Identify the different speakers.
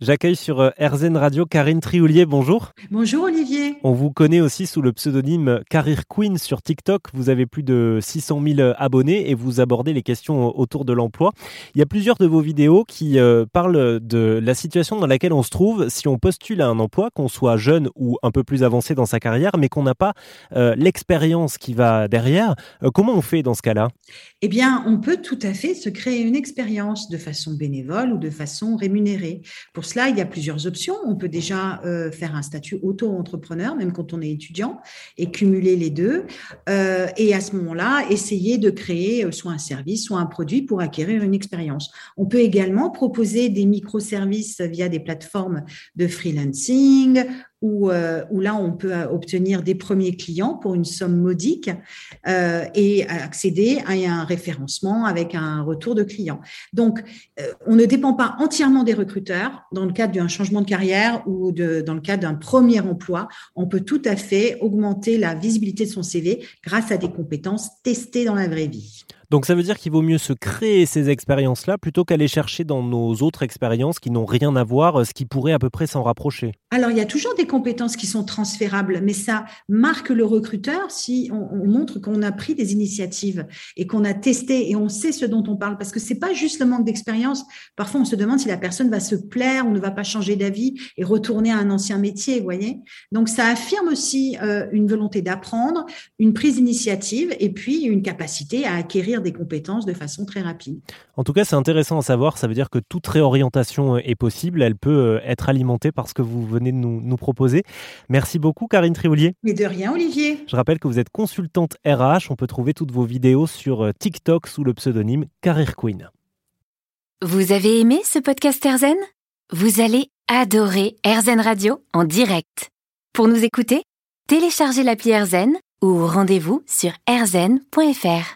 Speaker 1: J'accueille sur euh, RZN Radio Karine Trioulier, bonjour.
Speaker 2: Bonjour Olivier.
Speaker 1: On vous connaît aussi sous le pseudonyme Career Queen sur TikTok. Vous avez plus de 600 000 abonnés et vous abordez les questions autour de l'emploi. Il y a plusieurs de vos vidéos qui euh, parlent de la situation dans laquelle on se trouve si on postule à un emploi, qu'on soit jeune ou un peu plus avancé dans sa carrière, mais qu'on n'a pas euh, l'expérience qui va derrière. comment on fait dans ce cas-là?
Speaker 2: Eh bien, on peut tout à fait se créer une expérience de façon bénévole ou de façon rémunérée. Pour pour cela, il y a plusieurs options. On peut déjà euh, faire un statut auto-entrepreneur, même quand on est étudiant, et cumuler les deux. Euh, et à ce moment-là, essayer de créer euh, soit un service, soit un produit pour acquérir une expérience. On peut également proposer des microservices via des plateformes de freelancing où, euh, où, là, on peut euh, obtenir des premiers clients pour une somme modique euh, et accéder à un référencement avec un retour de clients. Donc, on ne dépend pas entièrement des recruteurs dans le cadre d'un changement de carrière ou dans le cadre d'un premier emploi. On peut tout à fait augmenter la visibilité de son CV grâce à des compétences testées dans la vraie vie.
Speaker 1: Donc ça veut dire qu'il vaut mieux se créer ces expériences-là plutôt qu'aller chercher dans nos autres expériences qui n'ont rien à voir, ce qui pourrait à peu près s'en rapprocher.
Speaker 2: Alors il y a toujours des compétences qui sont transférables, mais ça marque le recruteur si on, montre qu'on a pris des initiatives et qu'on a testé et on sait ce dont on parle, parce que c'est pas juste le manque d'expérience. Parfois on se demande si la personne va se plaire ou ne va pas changer d'avis et retourner à un ancien métier, vous voyez. Donc ça affirme aussi euh, une volonté d'apprendre, une prise d'initiative et puis une capacité à acquérir des compétences de façon très rapide.
Speaker 1: En tout cas, c'est intéressant à savoir. Ça veut dire que toute réorientation est possible. Elle peut euh, être alimentée par ce que vous venez de nous, nous proposer. Merci beaucoup, Karine Trioulier.
Speaker 2: Mais de rien, Olivier.
Speaker 1: Je rappelle que vous êtes consultante RH. On peut trouver toutes vos vidéos sur euh, TikTok sous le pseudonyme Career Queen.
Speaker 3: Vous avez aimé ce podcast Erzen Vous allez adorer Erzen Radio en direct. Pour nous écouter, téléchargez l'appli Erzen ou rendez-vous sur erzen.fr.